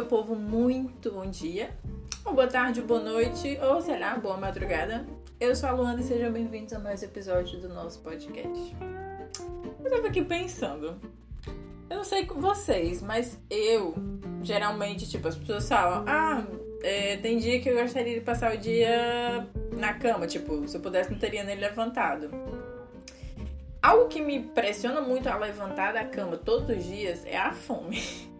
meu povo, muito bom dia, ou boa tarde, boa noite, ou sei lá, boa madrugada. Eu sou a Luana e sejam bem-vindos a mais um episódio do nosso podcast. Eu tava aqui pensando, eu não sei com vocês, mas eu, geralmente, tipo, as pessoas falam, ah, é, tem dia que eu gostaria de passar o dia na cama, tipo, se eu pudesse não teria nem levantado. Algo que me pressiona muito a levantar da cama todos os dias é a fome.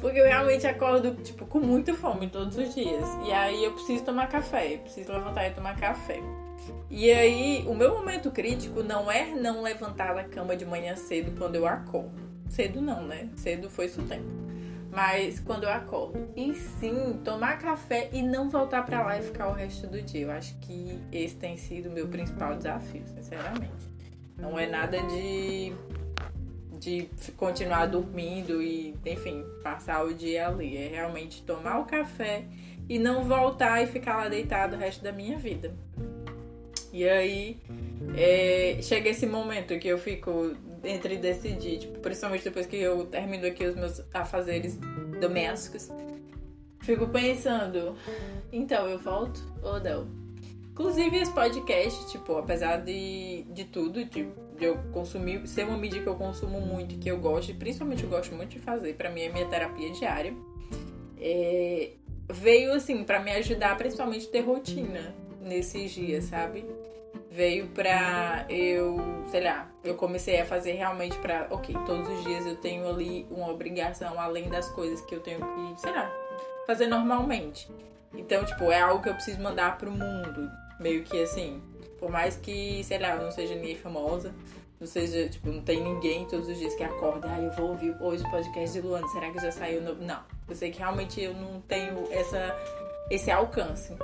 Porque eu realmente acordo, tipo, com muita fome todos os dias. E aí eu preciso tomar café, eu preciso levantar e tomar café. E aí, o meu momento crítico não é não levantar da cama de manhã cedo quando eu acordo. Cedo não, né? Cedo foi isso tempo. Mas quando eu acordo. E sim, tomar café e não voltar para lá e ficar o resto do dia. Eu acho que esse tem sido o meu principal desafio, sinceramente. Não é nada de de continuar dormindo e, enfim, passar o dia ali. É realmente tomar o café e não voltar e ficar lá deitado o resto da minha vida. E aí é, chega esse momento que eu fico entre decidir, tipo, principalmente depois que eu termino aqui os meus afazeres domésticos, fico pensando, então eu volto ou não? Inclusive esse podcast, tipo, apesar de, de tudo, de de eu consumir, ser uma mídia que eu consumo muito, que eu gosto, e principalmente eu gosto muito de fazer, para mim é minha terapia diária. É, veio assim para me ajudar principalmente ter rotina nesses dias, sabe? Veio pra eu, sei lá, eu comecei a fazer realmente pra, ok, todos os dias eu tenho ali uma obrigação além das coisas que eu tenho que, sei lá, fazer normalmente. Então, tipo, é algo que eu preciso mandar pro mundo, meio que assim, por mais que, sei lá, eu não seja ninguém famosa, não seja, tipo, não tem ninguém todos os dias que acorda, ah, eu vou ouvir hoje o podcast de Luana, será que já saiu? No... Não, eu sei que realmente eu não tenho essa, esse alcance.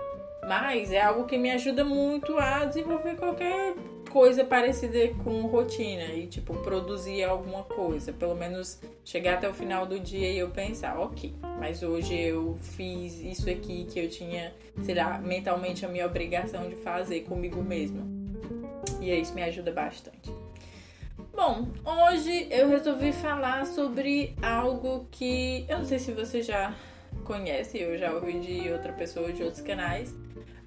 Mas é algo que me ajuda muito a desenvolver qualquer coisa parecida com rotina e tipo produzir alguma coisa, pelo menos chegar até o final do dia e eu pensar, ok, mas hoje eu fiz isso aqui que eu tinha, sei lá, mentalmente a minha obrigação de fazer comigo mesma. E isso me ajuda bastante. Bom, hoje eu resolvi falar sobre algo que eu não sei se você já conhece, eu já ouvi de outra pessoa de outros canais,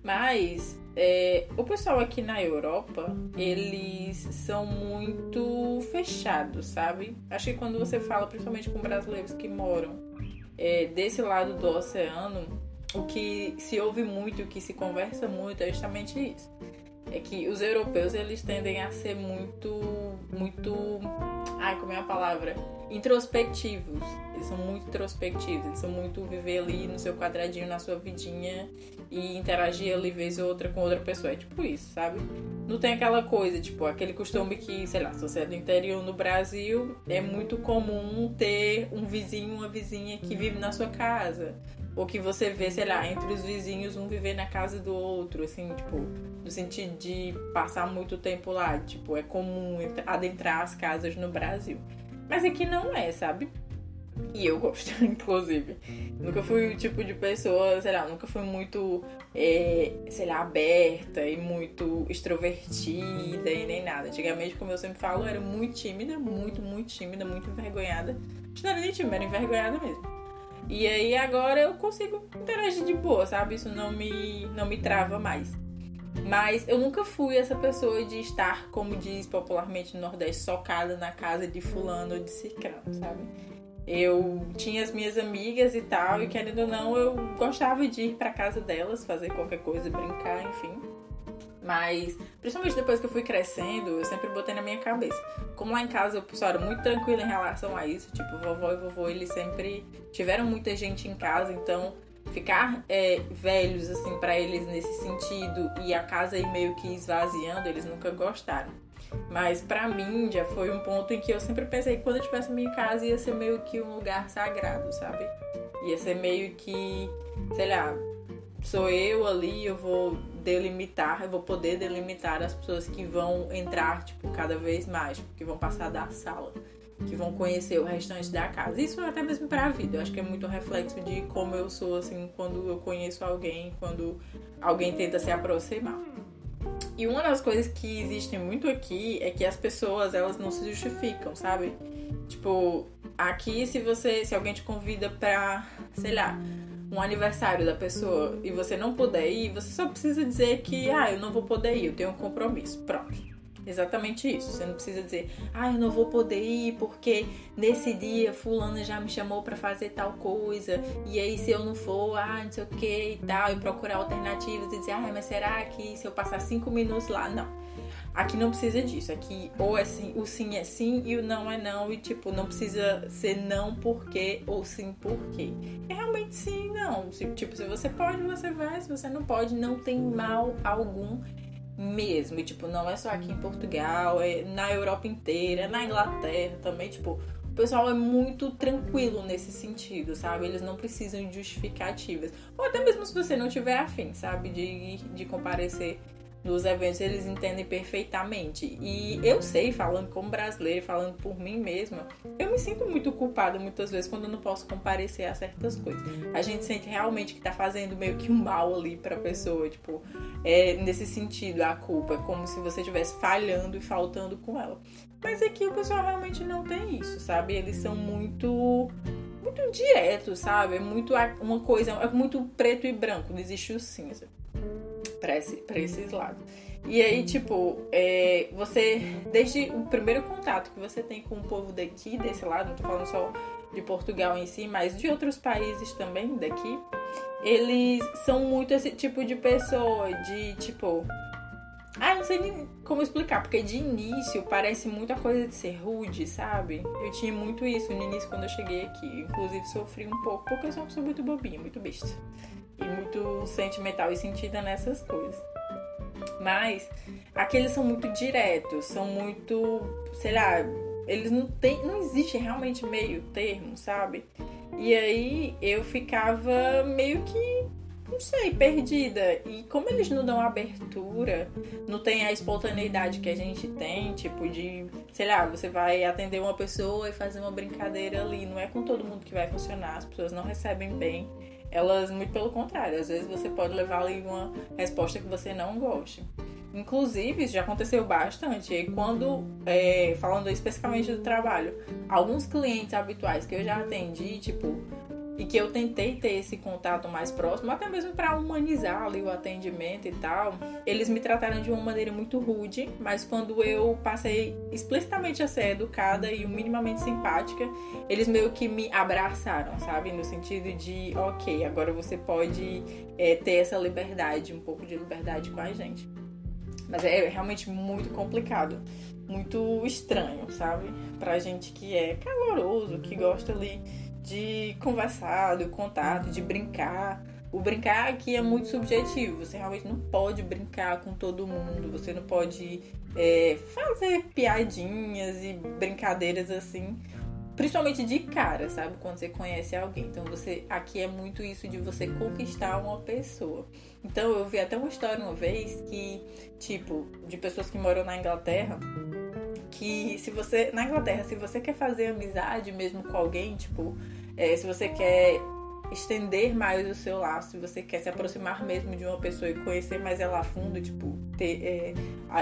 mas é, o pessoal aqui na Europa, eles são muito fechados, sabe? Acho que quando você fala, principalmente com brasileiros que moram é, desse lado do oceano, o que se ouve muito, o que se conversa muito é justamente isso. É que os europeus, eles tendem a ser muito, muito... Ai, como é a palavra? introspectivos. Eles são muito introspectivos, eles são muito viver ali no seu quadradinho, na sua vidinha e interagir ali vez ou outra com outra pessoa. É tipo isso, sabe? Não tem aquela coisa, tipo, aquele costume que, sei lá, se você é do interior no Brasil, é muito comum ter um vizinho, uma vizinha que vive na sua casa. Ou que você vê, sei lá, entre os vizinhos, um viver na casa do outro, assim, tipo, no sentido de passar muito tempo lá. Tipo, é comum adentrar as casas no Brasil. Mas aqui não é, sabe? E eu gosto, inclusive. Nunca fui o tipo de pessoa, sei lá, nunca fui muito, é, sei lá, aberta e muito extrovertida e nem nada. Antigamente, como eu sempre falo, eu era muito tímida, muito, muito tímida, muito envergonhada. Não era nem tímida, era envergonhada mesmo. E aí agora eu consigo interagir de boa, sabe? Isso não me, não me trava mais. Mas eu nunca fui essa pessoa de estar, como diz popularmente no Nordeste, socada na casa de fulano ou de ciclano, sabe? Eu tinha as minhas amigas e tal, e querendo ou não, eu gostava de ir pra casa delas, fazer qualquer coisa, brincar, enfim. Mas, principalmente depois que eu fui crescendo, eu sempre botei na minha cabeça. Como lá em casa eu pessoal era muito tranquila em relação a isso, tipo, vovó e vovô, eles sempre tiveram muita gente em casa, então ficar é, velhos assim para eles nesse sentido e a casa aí meio que esvaziando, eles nunca gostaram. Mas para mim já foi um ponto em que eu sempre pensei que quando eu tivesse minha casa ia ser meio que um lugar sagrado, sabe? Ia ser meio que, sei lá, sou eu ali, eu vou delimitar, eu vou poder delimitar as pessoas que vão entrar, tipo, cada vez mais, que vão passar da sala que vão conhecer o restante da casa. Isso é até mesmo para a vida. Eu acho que é muito reflexo de como eu sou assim quando eu conheço alguém, quando alguém tenta se aproximar. E uma das coisas que existem muito aqui é que as pessoas elas não se justificam, sabe? Tipo, aqui se você, se alguém te convida pra, sei lá, um aniversário da pessoa e você não puder ir, você só precisa dizer que, ah, eu não vou poder ir, eu tenho um compromisso. Pronto. Exatamente isso. Você não precisa dizer, ah, eu não vou poder ir porque nesse dia fulano já me chamou para fazer tal coisa e aí se eu não for, ah, não sei o que e tal, e procurar alternativas e dizer, ah, mas será que se eu passar cinco minutos lá? Não. Aqui não precisa disso. Aqui ou é sim, o sim é sim e o não é não. E tipo, não precisa ser não porque ou sim porque. É realmente sim e não. Tipo, se você pode, você vai. Se você não pode, não tem mal algum mesmo. E, tipo, não é só aqui em Portugal, é na Europa inteira, na Inglaterra também, tipo, o pessoal é muito tranquilo nesse sentido, sabe? Eles não precisam de justificativas. Ou até mesmo se você não tiver afim, sabe? De, de comparecer nos eventos eles entendem perfeitamente. E eu sei, falando como brasileira, falando por mim mesma, eu me sinto muito culpada muitas vezes quando eu não posso comparecer a certas coisas. A gente sente realmente que tá fazendo meio que um mal ali pra pessoa, tipo, é nesse sentido a culpa, é como se você estivesse falhando e faltando com ela. Mas aqui o pessoal realmente não tem isso, sabe? Eles são muito muito diretos, sabe? É muito uma coisa, é muito preto e branco, não existe o cinza para esse, esses lados. E aí, tipo, é, você, desde o primeiro contato que você tem com o povo daqui, desse lado, não tô falando só de Portugal em si, mas de outros países também daqui, eles são muito esse tipo de pessoa, de tipo. Ah, não sei nem como explicar, porque de início parece muita coisa de ser rude, sabe? Eu tinha muito isso no início quando eu cheguei aqui. Inclusive sofri um pouco, porque eu sou uma pessoa muito bobinha, muito besta e muito sentimental e sentida nessas coisas. Mas aqueles são muito diretos, são muito, sei lá, eles não tem, não existe realmente meio termo, sabe? E aí eu ficava meio que não sei, perdida. E como eles não dão abertura, não tem a espontaneidade que a gente tem, tipo de, sei lá, você vai atender uma pessoa e fazer uma brincadeira ali, não é com todo mundo que vai funcionar, as pessoas não recebem bem elas, muito pelo contrário, às vezes você pode levar ali uma resposta que você não goste. Inclusive, isso já aconteceu bastante. E quando, é, falando especificamente do trabalho, alguns clientes habituais que eu já atendi, tipo, e que eu tentei ter esse contato mais próximo, até mesmo para humanizar ali o atendimento e tal, eles me trataram de uma maneira muito rude, mas quando eu passei explicitamente a ser educada e minimamente simpática, eles meio que me abraçaram, sabe? No sentido de, ok, agora você pode é, ter essa liberdade, um pouco de liberdade com a gente. Mas é realmente muito complicado, muito estranho, sabe? Pra gente que é caloroso, que gosta ali de conversar, do contato, de brincar. O brincar aqui é muito subjetivo. Você realmente não pode brincar com todo mundo. Você não pode é, fazer piadinhas e brincadeiras assim. Principalmente de cara, sabe? Quando você conhece alguém. Então você aqui é muito isso de você conquistar uma pessoa. Então eu vi até uma história uma vez que, tipo, de pessoas que moram na Inglaterra que se você. Na Inglaterra, se você quer fazer amizade mesmo com alguém, tipo, é, se você quer estender mais o seu laço, se você quer se aproximar mesmo de uma pessoa e conhecer mais ela a fundo, tipo, ter, é,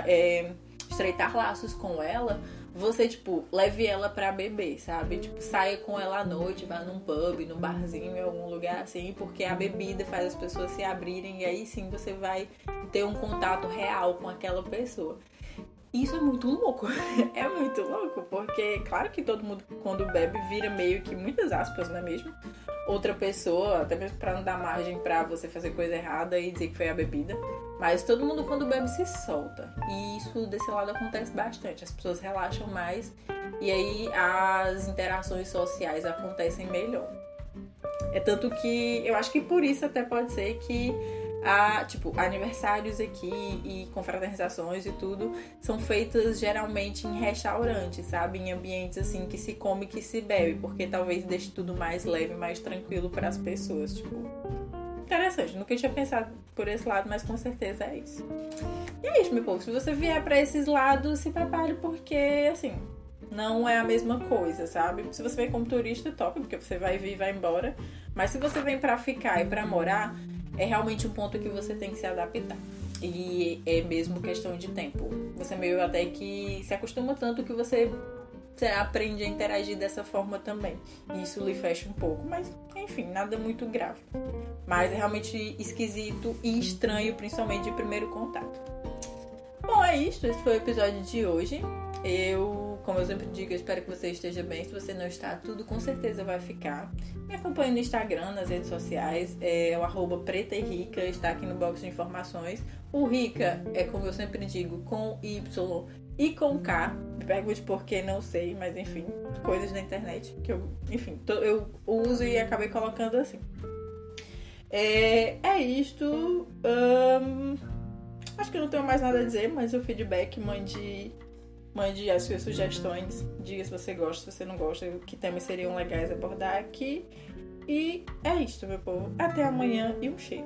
é, estreitar laços com ela, você, tipo, leve ela pra beber, sabe? Tipo, saia com ela à noite, vá num pub, num barzinho, em algum lugar assim, porque a bebida faz as pessoas se abrirem e aí sim você vai ter um contato real com aquela pessoa. Isso é muito louco. É muito louco, porque claro que todo mundo quando bebe vira meio que muitas aspas, não é mesmo? Outra pessoa, até mesmo para não dar margem para você fazer coisa errada e dizer que foi a bebida. Mas todo mundo quando bebe se solta. E isso desse lado acontece bastante. As pessoas relaxam mais e aí as interações sociais acontecem melhor. É tanto que eu acho que por isso até pode ser que a, tipo, aniversários aqui e confraternizações e tudo são feitas geralmente em restaurantes, sabe? Em ambientes assim que se come e que se bebe, porque talvez deixe tudo mais leve, mais tranquilo para as pessoas, tipo. Interessante, nunca tinha pensado por esse lado, mas com certeza é isso. E é isso, meu povo. Se você vier para esses lados, se prepare porque, assim, não é a mesma coisa, sabe? Se você vem como turista, top, porque você vai vir e vai embora. Mas se você vem para ficar e para morar, é realmente um ponto que você tem que se adaptar. E é mesmo questão de tempo. Você meio até que se acostuma tanto que você você aprende a interagir dessa forma também. Isso lhe fecha um pouco, mas enfim, nada muito grave. Mas é realmente esquisito e estranho, principalmente de primeiro contato. Bom, é isso. Esse foi o episódio de hoje. Eu, como eu sempre digo, eu espero que você esteja bem. Se você não está, tudo com certeza vai ficar. Me acompanhe no Instagram, nas redes sociais. É o arroba preta e rica, está aqui no box de informações. O rica é, como eu sempre digo, com Y e com K. Me pergunte por que, não sei, mas enfim, coisas da internet que eu, enfim, eu uso e acabei colocando assim. É, é isto. Acho que não tenho mais nada a dizer, mas o feedback mande Mande as suas sugestões, diga se você gosta, se você não gosta, que temas seriam legais abordar aqui. E é isso, meu povo. Até amanhã e um cheiro.